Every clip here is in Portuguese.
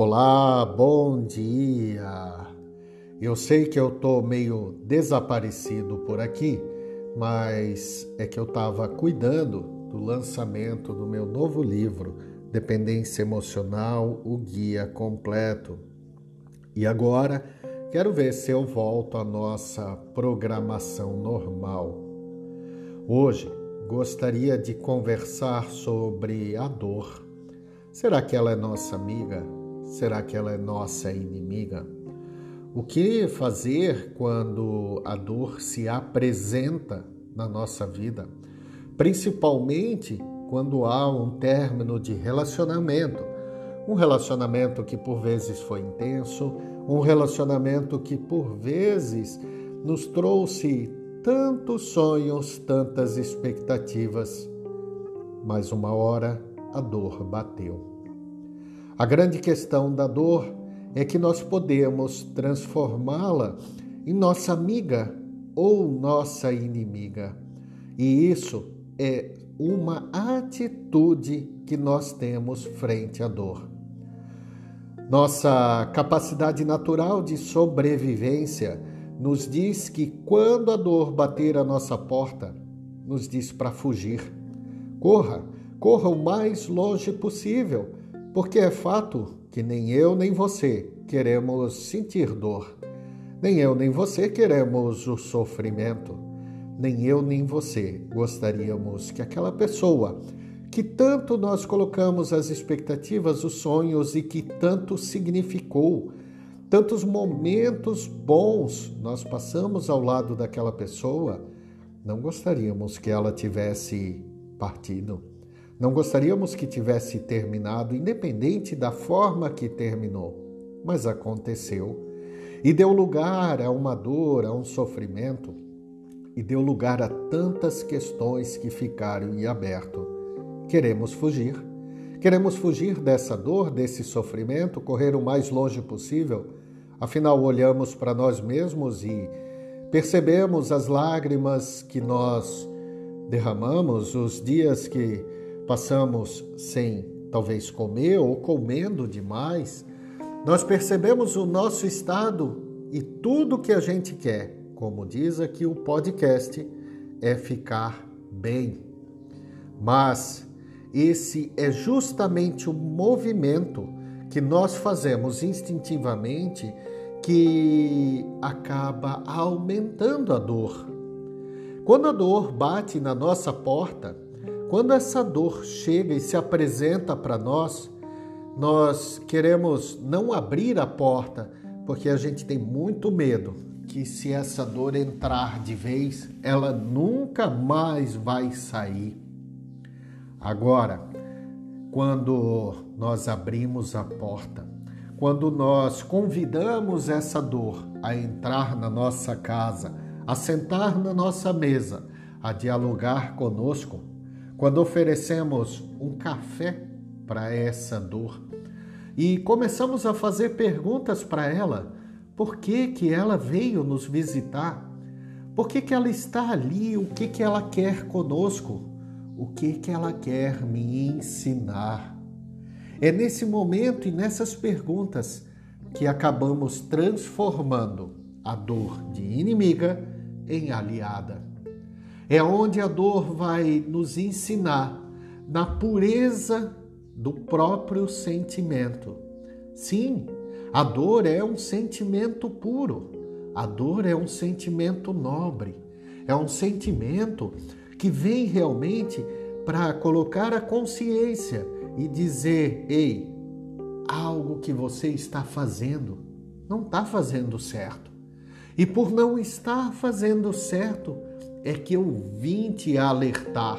Olá, bom dia. Eu sei que eu tô meio desaparecido por aqui, mas é que eu estava cuidando do lançamento do meu novo livro, Dependência Emocional, o guia completo. E agora quero ver se eu volto à nossa programação normal. Hoje gostaria de conversar sobre a dor. Será que ela é nossa amiga? Será que ela é nossa inimiga? O que fazer quando a dor se apresenta na nossa vida? Principalmente quando há um término de relacionamento. Um relacionamento que por vezes foi intenso, um relacionamento que por vezes nos trouxe tantos sonhos, tantas expectativas, mas uma hora a dor bateu. A grande questão da dor é que nós podemos transformá-la em nossa amiga ou nossa inimiga. E isso é uma atitude que nós temos frente à dor. Nossa capacidade natural de sobrevivência nos diz que quando a dor bater a nossa porta, nos diz para fugir. Corra, corra o mais longe possível porque é fato que nem eu nem você queremos sentir dor, nem eu nem você queremos o sofrimento, nem eu nem você gostaríamos que aquela pessoa que tanto nós colocamos as expectativas, os sonhos e que tanto significou, tantos momentos bons nós passamos ao lado daquela pessoa, não gostaríamos que ela tivesse partido. Não gostaríamos que tivesse terminado, independente da forma que terminou, mas aconteceu e deu lugar a uma dor, a um sofrimento, e deu lugar a tantas questões que ficaram em aberto. Queremos fugir. Queremos fugir dessa dor, desse sofrimento, correr o mais longe possível. Afinal, olhamos para nós mesmos e percebemos as lágrimas que nós derramamos, os dias que passamos sem talvez comer ou comendo demais, nós percebemos o nosso estado e tudo que a gente quer, como diz aqui o podcast, é ficar bem. Mas esse é justamente o movimento que nós fazemos instintivamente que acaba aumentando a dor. Quando a dor bate na nossa porta, quando essa dor chega e se apresenta para nós, nós queremos não abrir a porta, porque a gente tem muito medo que se essa dor entrar de vez, ela nunca mais vai sair. Agora, quando nós abrimos a porta, quando nós convidamos essa dor a entrar na nossa casa, a sentar na nossa mesa, a dialogar conosco, quando oferecemos um café para essa dor e começamos a fazer perguntas para ela, por que que ela veio nos visitar? Por que que ela está ali? O que que ela quer conosco? O que que ela quer me ensinar? É nesse momento e nessas perguntas que acabamos transformando a dor de inimiga em aliada. É onde a dor vai nos ensinar na pureza do próprio sentimento. Sim, a dor é um sentimento puro. A dor é um sentimento nobre. É um sentimento que vem realmente para colocar a consciência e dizer: ei, algo que você está fazendo não está fazendo certo. E por não estar fazendo certo, é que eu vim te alertar.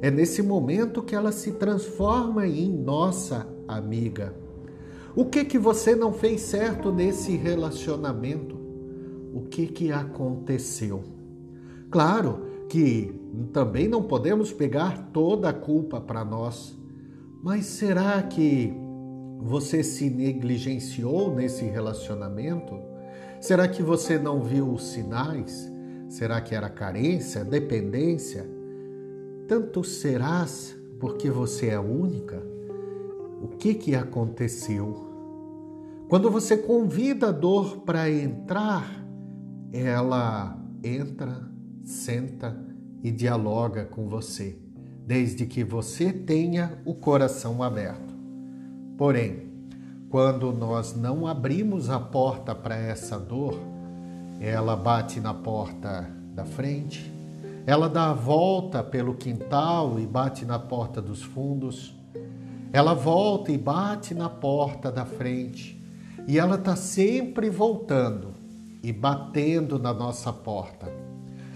É nesse momento que ela se transforma em nossa amiga. O que que você não fez certo nesse relacionamento? O que que aconteceu? Claro que também não podemos pegar toda a culpa para nós. Mas será que você se negligenciou nesse relacionamento? Será que você não viu os sinais? Será que era carência, dependência? Tanto serás porque você é única? o que que aconteceu. Quando você convida a dor para entrar, ela entra, senta e dialoga com você, desde que você tenha o coração aberto. Porém, quando nós não abrimos a porta para essa dor, ela bate na porta da frente, ela dá a volta pelo quintal e bate na porta dos fundos, ela volta e bate na porta da frente, e ela está sempre voltando e batendo na nossa porta,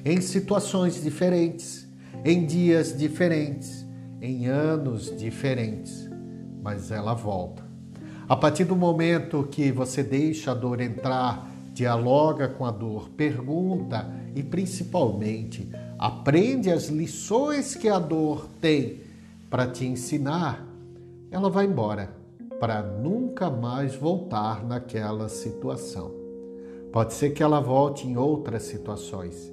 em situações diferentes, em dias diferentes, em anos diferentes, mas ela volta. A partir do momento que você deixa a dor entrar, dialoga com a dor, pergunta e principalmente aprende as lições que a dor tem para te ensinar, ela vai embora para nunca mais voltar naquela situação. Pode ser que ela volte em outras situações,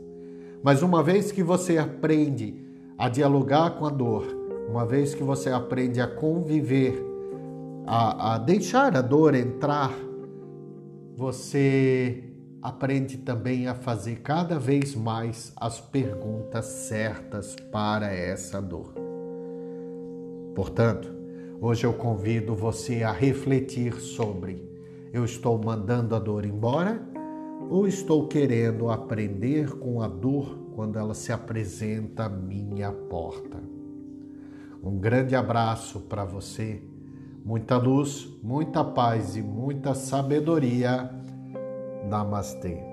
mas uma vez que você aprende a dialogar com a dor, uma vez que você aprende a conviver a, a deixar a dor entrar, você aprende também a fazer cada vez mais as perguntas certas para essa dor. Portanto, hoje eu convido você a refletir sobre: eu estou mandando a dor embora ou estou querendo aprender com a dor quando ela se apresenta à minha porta? Um grande abraço para você muita luz, muita paz e muita sabedoria. Namastê.